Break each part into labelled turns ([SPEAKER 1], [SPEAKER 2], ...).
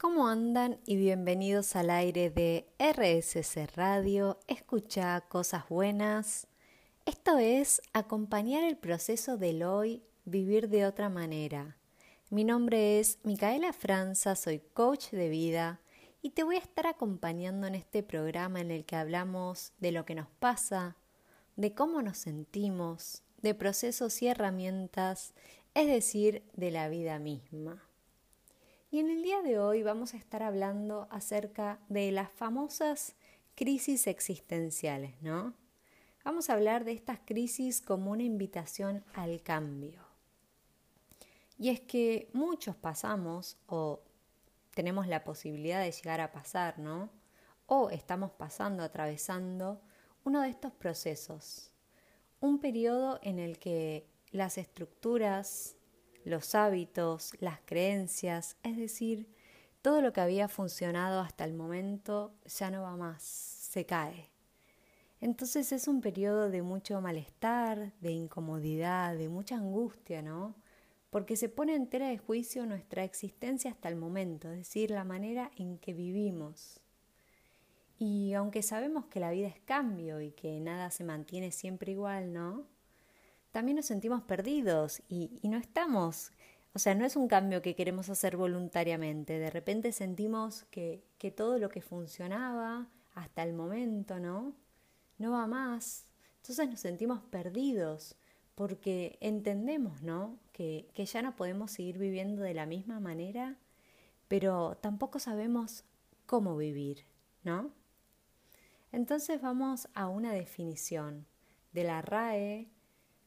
[SPEAKER 1] ¿Cómo andan? Y bienvenidos al aire de RSC Radio, escucha cosas buenas. Esto es acompañar el proceso del hoy, vivir de otra manera. Mi nombre es Micaela Franza, soy coach de vida y te voy a estar acompañando en este programa en el que hablamos de lo que nos pasa, de cómo nos sentimos, de procesos y herramientas, es decir, de la vida misma. Y en el día de hoy vamos a estar hablando acerca de las famosas crisis existenciales, ¿no? Vamos a hablar de estas crisis como una invitación al cambio. Y es que muchos pasamos o tenemos la posibilidad de llegar a pasar, ¿no? O estamos pasando, atravesando uno de estos procesos. Un periodo en el que las estructuras, los hábitos, las creencias, es decir, todo lo que había funcionado hasta el momento ya no va más, se cae. Entonces es un periodo de mucho malestar, de incomodidad, de mucha angustia, ¿no? Porque se pone entera de juicio nuestra existencia hasta el momento, es decir, la manera en que vivimos. Y aunque sabemos que la vida es cambio y que nada se mantiene siempre igual, ¿no? También nos sentimos perdidos y, no estamos, o sea, no es un cambio que queremos hacer voluntariamente. De repente sentimos que, que todo lo que funcionaba hasta el momento, ¿no? No va más. Entonces nos sentimos perdidos porque entendemos, ¿no? Que, que ya no podemos seguir viviendo de la misma manera, pero tampoco sabemos cómo vivir, ¿no? Entonces vamos a una definición de la RAE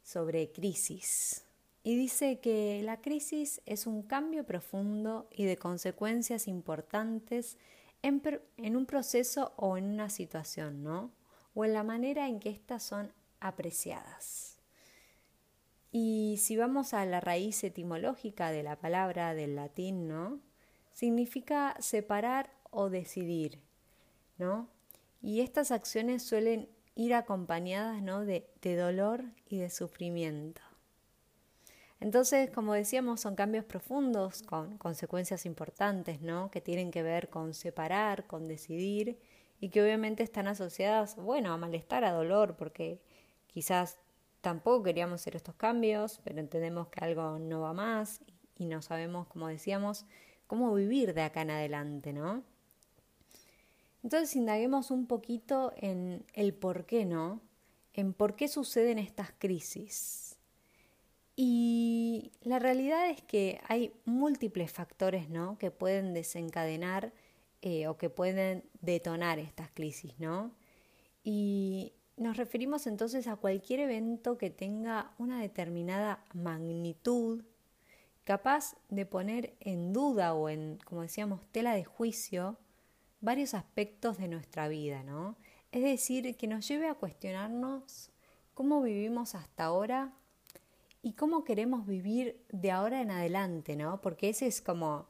[SPEAKER 1] sobre crisis. Y dice que la crisis es un cambio profundo y de consecuencias importantes en, en, un proceso o en una situación, ¿no? O en la manera en que éstas son apreciadas. Y si vamos a la raíz etimológica de la palabra del latín, ¿no? Significa separar o decidir, ¿no? Y estas acciones suelen ir acompañadas ¿no? de, dolor y de sufrimiento. Entonces, como decíamos, son cambios profundos con consecuencias importantes, ¿no? Que tienen que ver con separar, con decidir y que obviamente están asociadas, bueno, a malestar, a dolor, porque quizás tampoco queríamos hacer estos cambios, pero entendemos que algo no va más y no sabemos, como decíamos, cómo vivir de acá en adelante, ¿no? Entonces indaguemos un poquito en el por qué, ¿no? En por qué suceden estas crisis. Y la realidad es que hay múltiples factores, ¿no? Que pueden desencadenar eh, o que pueden detonar estas crisis, ¿no? Y nos referimos entonces a cualquier evento que tenga una determinada magnitud, capaz de poner en duda o en, como decíamos, tela de juicio varios aspectos de nuestra vida, ¿no? Es decir, que nos lleve a cuestionarnos cómo vivimos hasta ahora y cómo queremos vivir de ahora en adelante, ¿no? Porque ese es como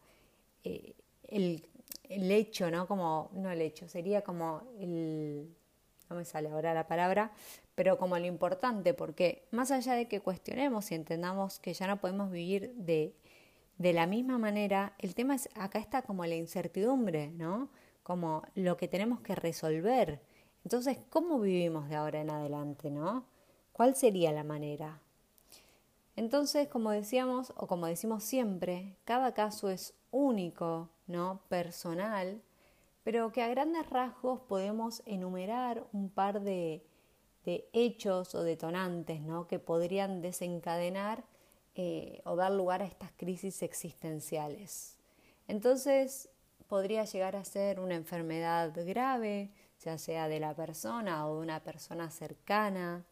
[SPEAKER 1] eh, el, el, hecho, ¿no? Como, no el hecho, sería como el, no me sale ahora la palabra, pero como lo importante, porque más allá de que cuestionemos y entendamos que ya no podemos vivir de, de la misma manera, el tema es, acá está como la incertidumbre, ¿no? Como lo que tenemos que resolver. Entonces, ¿cómo vivimos de ahora en adelante, no? ¿Cuál sería la manera? Entonces, como decíamos, o como decimos siempre, cada caso es único, ¿no? Personal, pero que a grandes rasgos podemos enumerar un par de, de hechos o detonantes, ¿no? Que podrían desencadenar eh, o dar lugar a estas crisis existenciales. Entonces, podría llegar a ser una enfermedad grave, ya sea de la persona o de una persona cercana,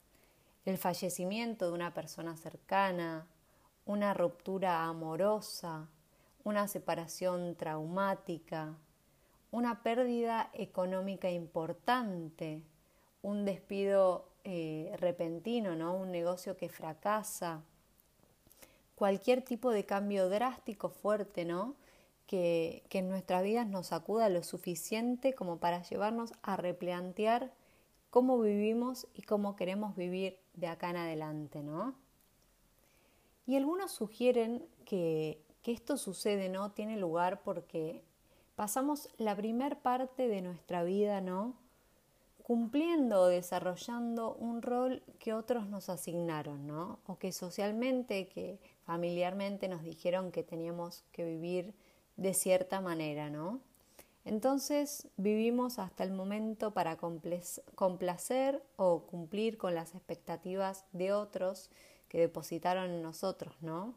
[SPEAKER 1] el fallecimiento de una persona cercana, una ruptura amorosa, una separación traumática, una pérdida económica importante, un despido eh, repentino, ¿no? un negocio que fracasa, cualquier tipo de cambio drástico fuerte, ¿no? Que, en nuestras vidas nos sacuda lo suficiente como para llevarnos a replantear cómo vivimos y cómo queremos vivir de acá en adelante, ¿no? Y algunos sugieren que, que esto sucede, ¿no? Tiene lugar porque pasamos la primer parte de nuestra vida, ¿no? Cumpliendo o desarrollando un rol que otros nos asignaron, ¿no? O que socialmente, que familiarmente nos dijeron que teníamos que vivir de cierta manera, ¿no? Entonces vivimos hasta el momento para complacer o cumplir con las expectativas de otros que depositaron en nosotros, ¿no?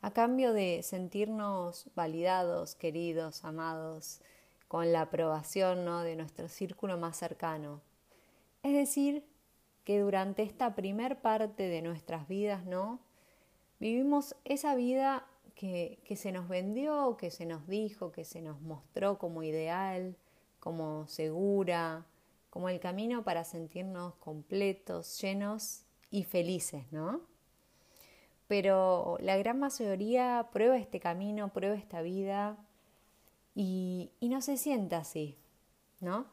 [SPEAKER 1] A cambio de sentirnos validados, queridos, amados, con la aprobación ¿no? de nuestro círculo más cercano. Es decir, que durante esta primer parte de nuestras vidas, ¿no? Vivimos esa vida que, se nos vendió, que se nos dijo, que se nos mostró como ideal, como segura, como el camino para sentirnos completos, llenos y felices, ¿no? Pero la gran mayoría prueba este camino, prueba esta vida y, y no se siente así, ¿no?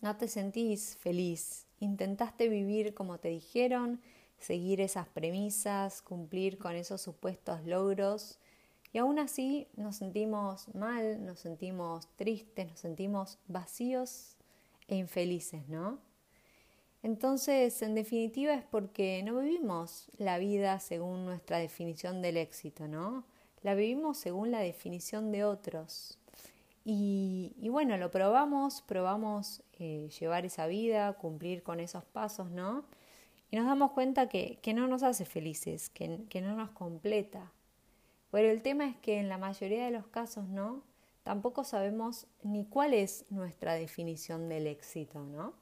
[SPEAKER 1] No te sentís feliz. Intentaste vivir como te dijeron, seguir esas premisas, cumplir con esos supuestos logros. Y aún así nos sentimos mal, nos sentimos tristes, nos sentimos vacíos e infelices, ¿no? Entonces, en definitiva es porque no vivimos la vida según nuestra definición del éxito, ¿no? La vivimos según la definición de otros. Y, bueno, lo probamos, probamos eh, llevar esa vida, cumplir con esos pasos, ¿no? Y nos damos cuenta que, no nos hace felices, que, que, no nos completa. Pero el tema es que en la mayoría de los casos no, tampoco sabemos ni cuál es nuestra definición del éxito, ¿no?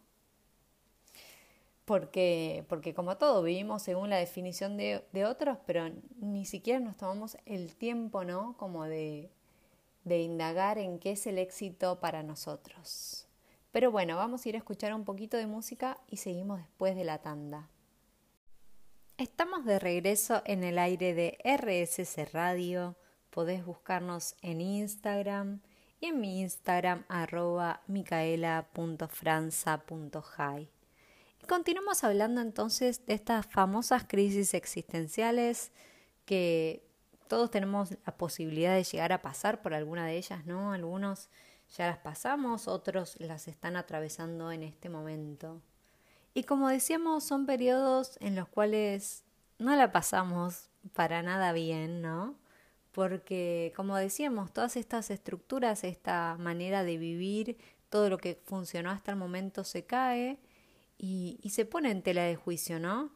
[SPEAKER 1] Porque, porque como todo, vivimos según la definición de, de otros, pero ni siquiera nos tomamos el tiempo, ¿no? Como de, de indagar en qué es el éxito para nosotros. Pero bueno, vamos a ir a escuchar un poquito de música y seguimos después de la tanda. Estamos de regreso en el aire de RSC Radio. Podés buscarnos en Instagram y en mi Instagram arroba micaela.franza.high. Y continuamos hablando entonces de estas famosas crisis existenciales que todos tenemos la posibilidad de llegar a pasar por alguna de ellas, ¿no? Algunos ya las pasamos, otros las están atravesando en este momento. Y como decíamos, son periodos en los cuales no la pasamos para nada bien, ¿no? Porque, como decíamos, todas estas estructuras, esta manera de vivir, todo lo que funcionó hasta el momento se cae y, y se pone en tela de juicio, ¿no?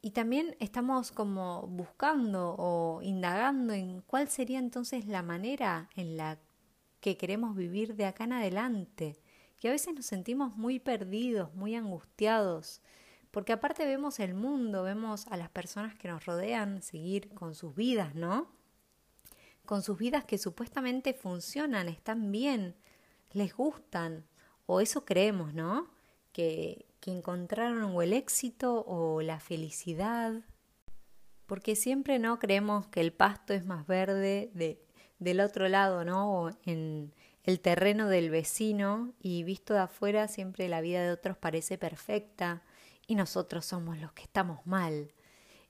[SPEAKER 1] Y también estamos como buscando o indagando en cuál sería entonces la manera en la que queremos vivir de acá en adelante que a veces nos sentimos muy perdidos, muy angustiados, porque aparte vemos el mundo, vemos a las personas que nos rodean seguir con sus vidas, ¿no? Con sus vidas que supuestamente funcionan, están bien, les gustan, o eso creemos, ¿no? Que, que encontraron o el éxito o la felicidad, porque siempre no creemos que el pasto es más verde de, del otro lado, ¿no? En, el terreno del vecino y visto de afuera siempre la vida de otros parece perfecta y nosotros somos los que estamos mal.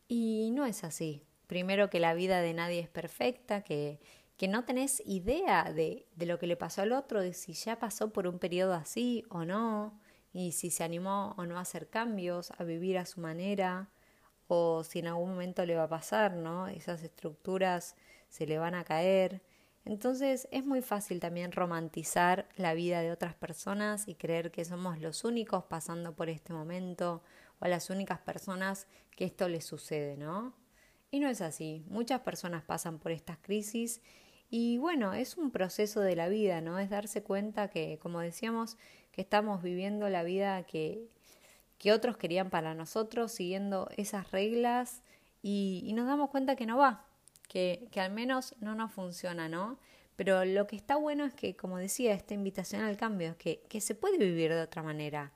[SPEAKER 1] Y no es así. Primero que la vida de nadie es perfecta, que, que no tenés idea de, de lo que le pasó al otro, de si ya pasó por un periodo así o no, y si se animó o no a hacer cambios, a vivir a su manera, o si en algún momento le va a pasar, ¿no? Esas estructuras se le van a caer. Entonces es muy fácil también romantizar la vida de otras personas y creer que somos los únicos pasando por este momento o las únicas personas que esto les sucede, ¿no? Y no es así. Muchas personas pasan por estas crisis y bueno, es un proceso de la vida, ¿no? Es darse cuenta que, como decíamos, que estamos viviendo la vida que, que otros querían para nosotros, siguiendo esas reglas y nos damos cuenta que no va, que, al menos no nos funciona, ¿no? Pero lo que está bueno es que, como decía, esta invitación al cambio, que, que se puede vivir de otra manera.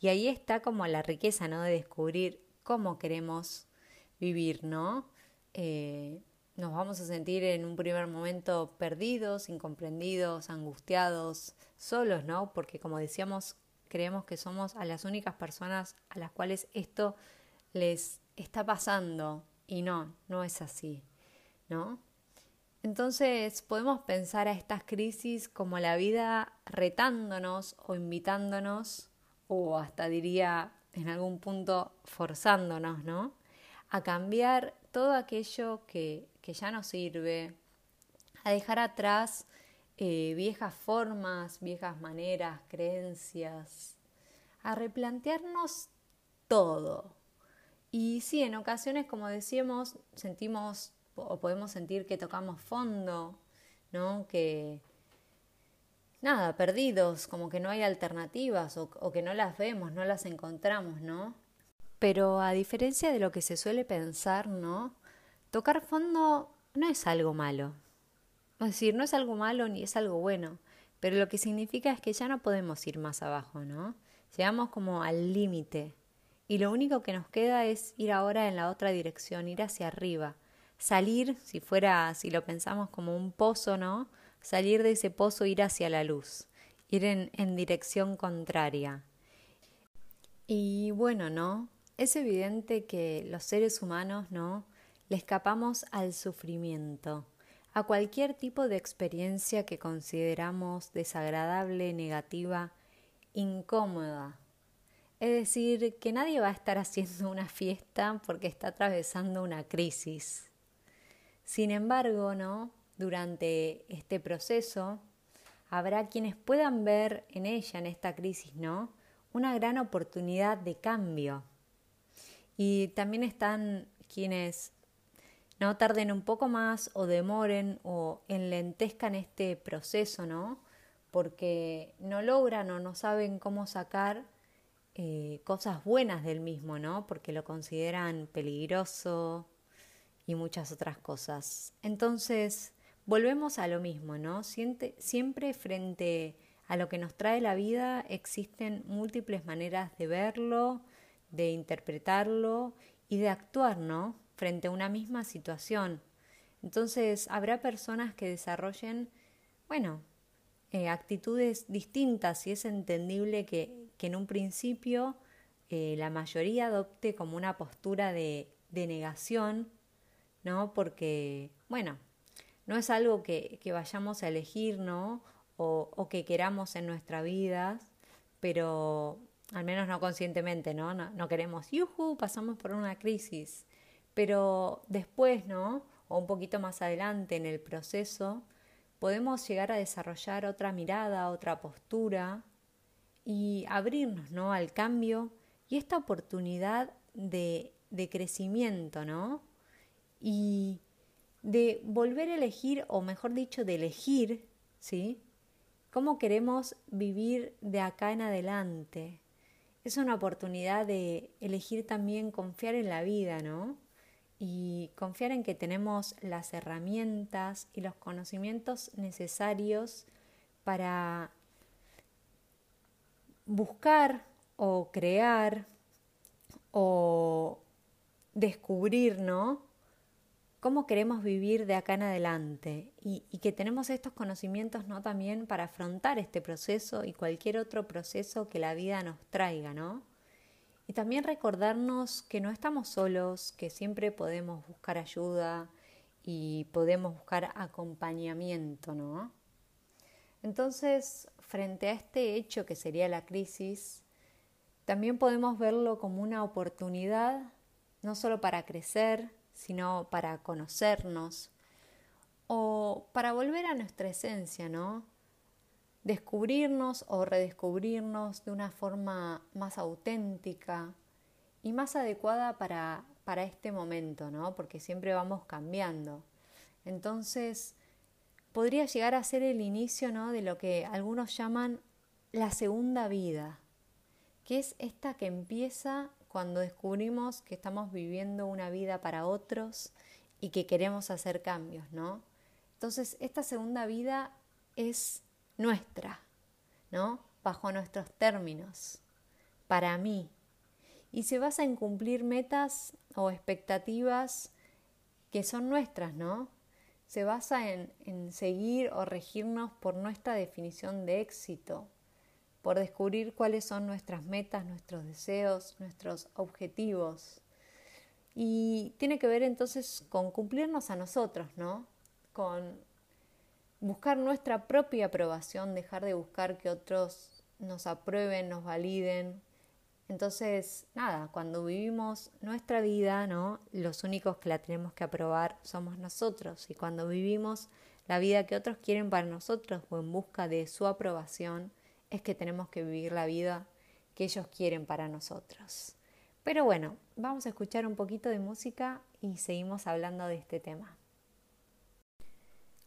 [SPEAKER 1] Y ahí está como la riqueza, ¿no? De descubrir cómo queremos vivir, ¿no? Eh, nos vamos a sentir en un primer momento perdidos, incomprendidos, angustiados, solos, ¿no? Porque como decíamos, creemos que somos a las únicas personas a las cuales esto les está pasando. Y no, no es así. Entonces podemos pensar a estas crisis como la vida retándonos o invitándonos o hasta diría en algún punto forzándonos, ¿no? A cambiar todo aquello que, que ya no sirve, a dejar atrás eh, viejas formas, viejas maneras, creencias, a replantearnos todo. Y sí, en ocasiones, como decíamos, sentimos o podemos sentir que tocamos fondo, ¿no? Que nada, perdidos, como que no hay alternativas o, o que no las vemos, no las encontramos, ¿no? Pero a diferencia de lo que se suele pensar, ¿no? Tocar fondo no es algo malo. Es decir, no es algo malo ni es algo bueno, pero lo que significa es que ya no podemos ir más abajo, ¿no? Llegamos como al límite y lo único que nos queda es ir ahora en la otra dirección, ir hacia arriba, salir, si fuera, si lo pensamos como un pozo, ¿no? Salir de ese pozo, ir hacia la luz, ir en, en dirección contraria. Y bueno, ¿no? Es evidente que los seres humanos, ¿no? Le escapamos al sufrimiento, a cualquier tipo de experiencia que consideramos desagradable, negativa, incómoda. Es decir, que nadie va a estar haciendo una fiesta porque está atravesando una crisis. Sin embargo, ¿no? Durante este proceso habrá quienes puedan ver en ella, en esta crisis, ¿no? Una gran oportunidad de cambio. Y también están quienes no tarden un poco más o demoren o enlentezcan este proceso, ¿no? Porque no logran o no saben cómo sacar eh, cosas buenas del mismo, ¿no? Porque lo consideran peligroso, y muchas otras cosas. Entonces, volvemos a lo mismo, ¿no? siempre frente a lo que nos trae la vida existen múltiples maneras de verlo, de interpretarlo y de actuar, ¿no? Frente a una misma situación. Entonces, habrá personas que desarrollen, bueno, eh, actitudes distintas y es entendible que, en un principio eh, la mayoría adopte como una postura de, de negación ¿no? Porque, bueno, no es algo que, que vayamos a elegir, ¿no? O, que queramos en nuestra vida, pero al menos no conscientemente, ¿no? No, no queremos, yuhu, pasamos por una crisis. Pero después, ¿no? O un poquito más adelante en el proceso, podemos llegar a desarrollar otra mirada, otra postura y abrirnos, ¿no? Al cambio y esta oportunidad de, de crecimiento, ¿no? Y de volver a elegir, o mejor dicho, de elegir, ¿sí? ¿Cómo queremos vivir de acá en adelante? Es una oportunidad de elegir también confiar en la vida, ¿no? Y confiar en que tenemos las herramientas y los conocimientos necesarios para buscar o crear o descubrir, ¿no? Cómo queremos vivir de acá en adelante y, que tenemos estos conocimientos no también para afrontar este proceso y cualquier otro proceso que la vida nos traiga, ¿no? Y también recordarnos que no estamos solos, que siempre podemos buscar ayuda y podemos buscar acompañamiento, ¿no? Entonces, frente a este hecho que sería la crisis, también podemos verlo como una oportunidad no solo para crecer, sino para conocernos o para volver a nuestra esencia, ¿no? Descubrirnos o redescubrirnos de una forma más auténtica y más adecuada para, para este momento, ¿no? Porque siempre vamos cambiando. Entonces, podría llegar a ser el inicio, ¿no? De lo que algunos llaman la segunda vida, que es esta que empieza cuando descubrimos que estamos viviendo una vida para otros y que queremos hacer cambios, ¿no? Entonces, esta segunda vida es nuestra, ¿no? Bajo nuestros términos, para mí. Y se basa en cumplir metas o expectativas que son nuestras, ¿no? Se basa en, en seguir o regirnos por nuestra definición de éxito, por descubrir cuáles son nuestras metas, nuestros deseos, nuestros objetivos. Y tiene que ver entonces con cumplirnos a nosotros, ¿no? con buscar nuestra propia aprobación, dejar de buscar que otros nos aprueben, nos validen. Entonces, nada, cuando vivimos nuestra vida, ¿no? Los únicos que la tenemos que aprobar somos nosotros. Y cuando vivimos la vida que otros quieren para nosotros o en busca de su aprobación, es que tenemos que vivir la vida que ellos quieren para nosotros. Pero bueno, vamos a escuchar un poquito de música y seguimos hablando de este tema.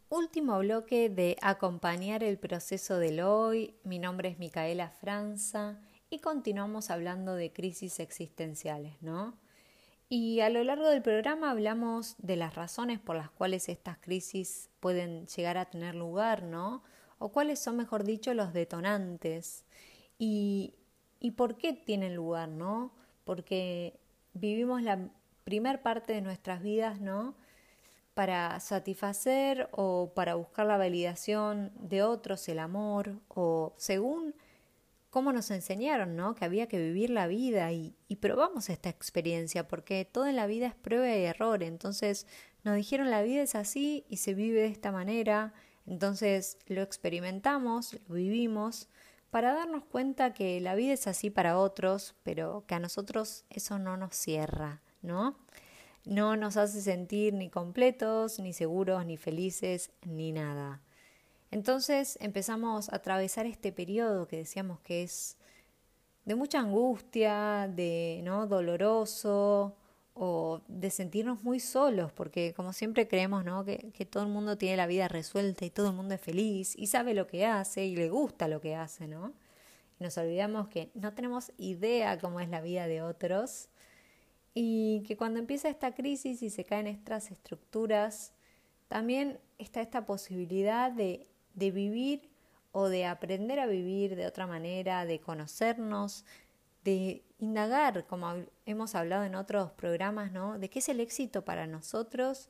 [SPEAKER 1] Último bloque de acompañar el proceso del hoy. Mi nombre es Micaela Franza y continuamos hablando de crisis existenciales, ¿no? Y a lo largo del programa hablamos de las razones por las cuales estas crisis pueden llegar a tener lugar, ¿no? O cuáles son, mejor dicho, los detonantes. Y, y por qué tienen lugar, ¿no? Porque vivimos la primer parte de nuestras vidas, ¿no? Para satisfacer o para buscar la validación de otros, el amor, o según cómo nos enseñaron, ¿no? Que había que vivir la vida y, probamos esta experiencia, porque todo en la vida es prueba y error. Entonces nos dijeron la vida es así y se vive de esta manera. Entonces lo experimentamos, lo vivimos, para darnos cuenta que la vida es así para otros, pero que a nosotros eso no nos cierra, ¿no? No nos hace sentir ni completos, ni seguros, ni felices, ni nada. Entonces empezamos a atravesar este periodo que decíamos que es de mucha angustia, de no doloroso o de sentirnos muy solos, porque como siempre creemos ¿no? que, todo el mundo tiene la vida resuelta y todo el mundo es feliz y sabe lo que hace y le gusta lo que hace, ¿no? Nos olvidamos que no tenemos idea cómo es la vida de otros y que cuando empieza esta crisis y se caen estas estructuras, también está esta posibilidad de de vivir o de aprender a vivir de otra manera, de conocernos, de indagar, como hemos hablado en otros programas, ¿no? De qué es el éxito para nosotros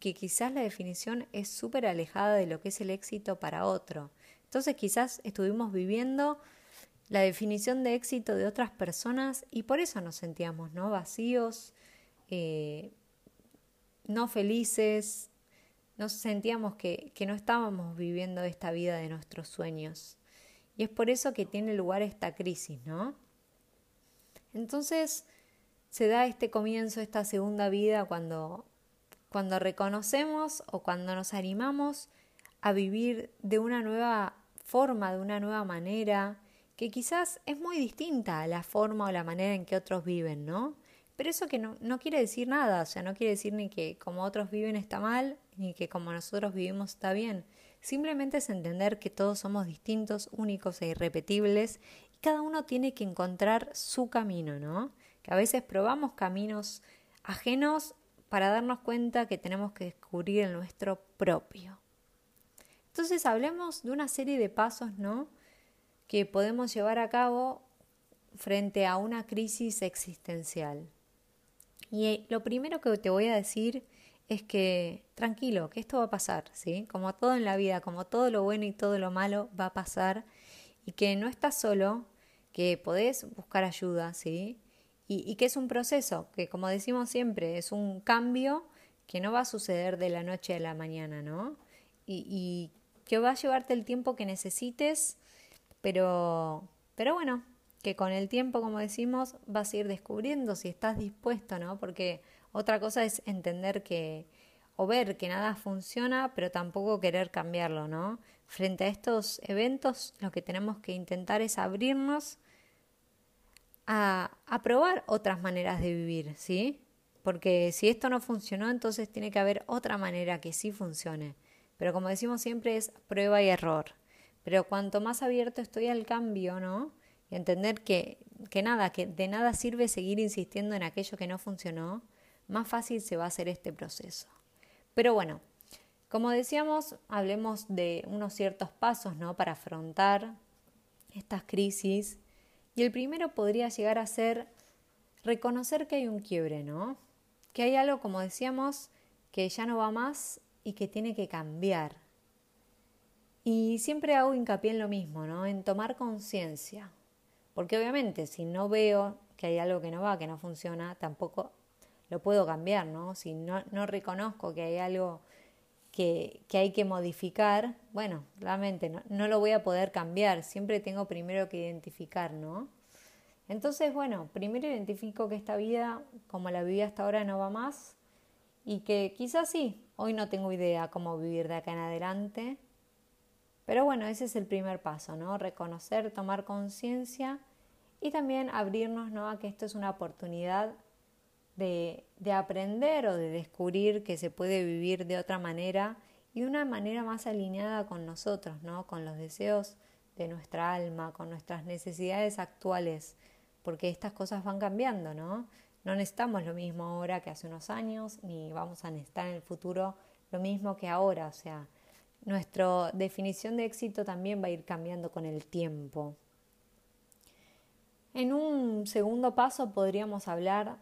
[SPEAKER 1] que quizás la definición es súper alejada de lo que es el éxito para otro. Entonces quizás estuvimos viviendo la definición de éxito de otras personas y por eso nos sentíamos, ¿no? Vacíos, eh, no felices, nos sentíamos que, que no estábamos viviendo esta vida de nuestros sueños. Y es por eso que tiene lugar esta crisis, ¿no? Entonces se da este comienzo, esta segunda vida, cuando, cuando reconocemos o cuando nos animamos a vivir de una nueva forma, de una nueva manera, que quizás es muy distinta a la forma o la manera en que otros viven, ¿no? Pero eso que no, no quiere decir nada, o sea, no quiere decir ni que como otros viven está mal, ni que como nosotros vivimos está bien. Simplemente es entender que todos somos distintos, únicos e irrepetibles cada uno tiene que encontrar su camino, ¿no? Que a veces probamos caminos ajenos para darnos cuenta que tenemos que descubrir el nuestro propio. Entonces hablemos de una serie de pasos, ¿no? Que podemos llevar a cabo frente a una crisis existencial. Y eh, lo primero que te voy a decir es que tranquilo, que esto va a pasar, ¿sí? Como todo en la vida, como todo lo bueno y todo lo malo va a pasar y que no estás solo, que podés buscar ayuda, ¿sí? Y, que es un proceso, que como decimos siempre, es un cambio que no va a suceder de la noche a la mañana, ¿no? Y, y que va a llevarte el tiempo que necesites, pero, pero bueno, que con el tiempo, como decimos, vas a ir descubriendo si estás dispuesto, ¿no? Porque otra cosa es entender que o ver que nada funciona, pero tampoco querer cambiarlo, ¿no? Frente a estos eventos, lo que tenemos que intentar es abrirnos a, probar otras maneras de vivir, ¿sí? Porque si esto no funcionó, entonces tiene que haber otra manera que sí funcione. Pero como decimos siempre es prueba y error. Pero cuanto más abierto estoy al cambio, ¿no? y entender que, que nada, que de nada sirve seguir insistiendo en aquello que no funcionó, más fácil se va a hacer este proceso. Pero bueno, como decíamos, hablemos de unos ciertos pasos ¿no? para afrontar estas crisis. Y el primero podría llegar a ser reconocer que hay un quiebre, ¿no? Que hay algo, como decíamos, que ya no va más y que tiene que cambiar. Y siempre hago hincapié en lo mismo, ¿no? En tomar conciencia. Porque obviamente si no veo que hay algo que no va, que no funciona, tampoco lo puedo cambiar, ¿no? Si no, no reconozco que hay algo que, hay que modificar, bueno, realmente no, lo voy a poder cambiar, siempre tengo primero que identificar, ¿no? Entonces, bueno, primero identifico que esta vida, como la viví hasta ahora, no va más y que quizás sí, hoy no tengo idea cómo vivir de acá en adelante, pero bueno, ese es el primer paso, ¿no? Reconocer, tomar conciencia y también abrirnos ¿no? a que esto es una oportunidad de, aprender o de descubrir que se puede vivir de otra manera y una manera más alineada con nosotros, ¿no? con los deseos de nuestra alma, con nuestras necesidades actuales, porque estas cosas van cambiando, ¿no? No necesitamos lo mismo ahora que hace unos años, ni vamos a necesitar en el futuro lo mismo que ahora, o sea, nuestra definición de éxito también va a ir cambiando con el tiempo. En un segundo paso podríamos hablar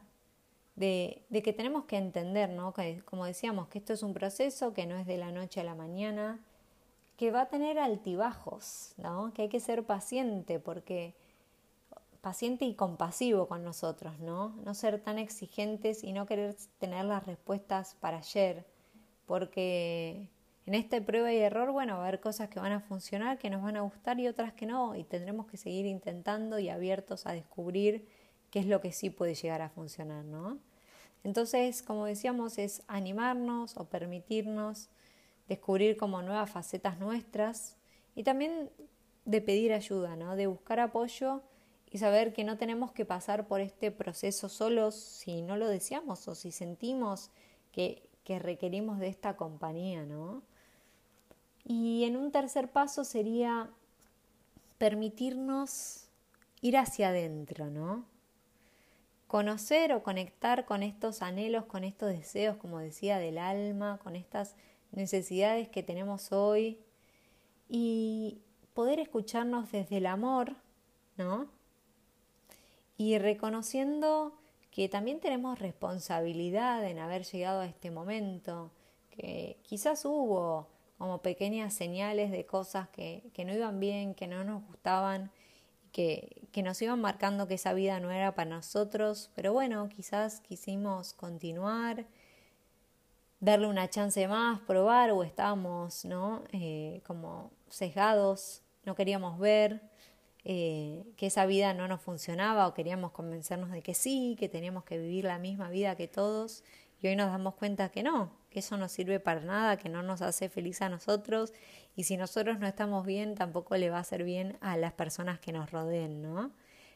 [SPEAKER 1] de, que tenemos que entender, ¿no? Que, como decíamos, que esto es un proceso que no es de la noche a la mañana, que va a tener altibajos, ¿no? Que hay que ser paciente porque paciente y compasivo con nosotros, ¿no? No ser tan exigentes y no querer tener las respuestas para ayer, porque en esta prueba y error, bueno, va a haber cosas que van a funcionar, que nos van a gustar y otras que no, y tendremos que seguir intentando y abiertos a descubrir qué es lo que sí puede llegar a funcionar, ¿no? Entonces, como decíamos, es animarnos o permitirnos descubrir como nuevas facetas nuestras y también de pedir ayuda, ¿no? De buscar apoyo y saber que no tenemos que pasar por este proceso solos si no lo deseamos o si sentimos que, que requerimos de esta compañía, ¿no? Y en un tercer paso sería permitirnos ir hacia adentro, ¿no? Conocer o conectar con estos anhelos, con estos deseos, como decía, del alma, con estas necesidades que tenemos hoy y poder escucharnos desde el amor, ¿no? Y reconociendo que también tenemos responsabilidad en haber llegado a este momento, que quizás hubo como pequeñas señales de cosas que, que no iban bien, que no nos gustaban que, nos iban marcando que esa vida no era para nosotros, pero bueno, quizás quisimos continuar, darle una chance más, probar, o estábamos, ¿no? Eh, como sesgados, no queríamos ver eh, que esa vida no nos funcionaba o queríamos convencernos de que sí, que teníamos que vivir la misma vida que todos y hoy nos damos cuenta que no, que eso no sirve para nada, que no nos hace feliz a nosotros y si nosotros no estamos bien tampoco le va a hacer bien a las personas que nos rodeen, ¿no?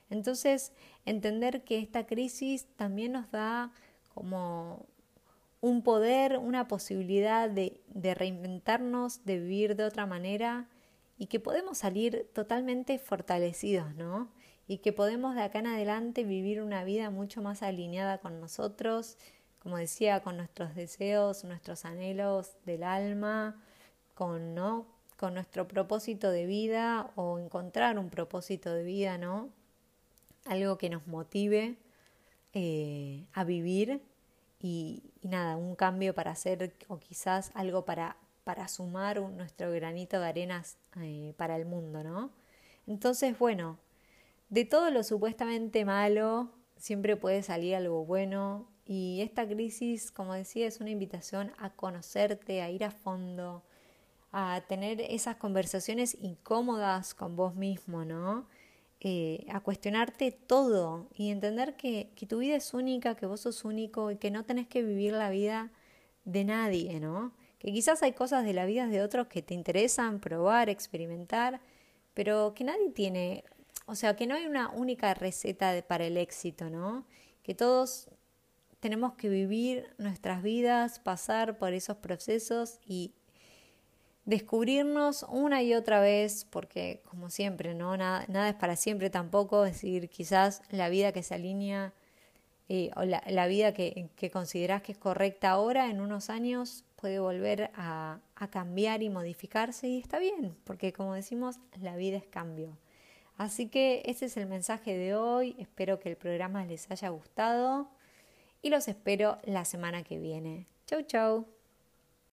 [SPEAKER 1] Entonces, entender que esta crisis también nos da como un poder, una posibilidad de, de reinventarnos, de vivir de otra manera y que podemos salir totalmente fortalecidos, ¿no? Y que podemos de acá en adelante vivir una vida mucho más alineada con nosotros, como decía, con nuestros deseos, nuestros anhelos del alma, con, ¿no? con nuestro propósito de vida o encontrar un propósito de vida, ¿no? Algo que nos motive eh, a vivir y, nada, un cambio para hacer o quizás algo para, para sumar nuestro granito de arenas eh, para el mundo, ¿no? Entonces, bueno, de todo lo supuestamente malo siempre puede salir algo bueno y esta crisis, como decía, es una invitación a conocerte, a ir a fondo, a tener esas conversaciones incómodas con vos mismo, ¿no? Eh, a cuestionarte todo y entender que, que, tu vida es única, que vos sos único y que no tenés que vivir la vida de nadie, ¿no? Que quizás hay cosas de la vida de otros que te interesan probar, experimentar, pero que nadie tiene, o sea, que no hay una única receta para el éxito, ¿no? Que todos tenemos que vivir nuestras vidas, pasar por esos procesos y descubrirnos una y otra vez, porque como siempre. Nada, es para siempre tampoco, es decir, quizás la vida que se alinea eh, o la, vida que, que, consideras que es correcta ahora, en unos años puede volver a cambiar y modificarse y está bien, porque como decimos, la vida es cambio. Así que ese es el mensaje de hoy, espero que el programa les haya gustado y los espero la semana que viene. Chau, chau.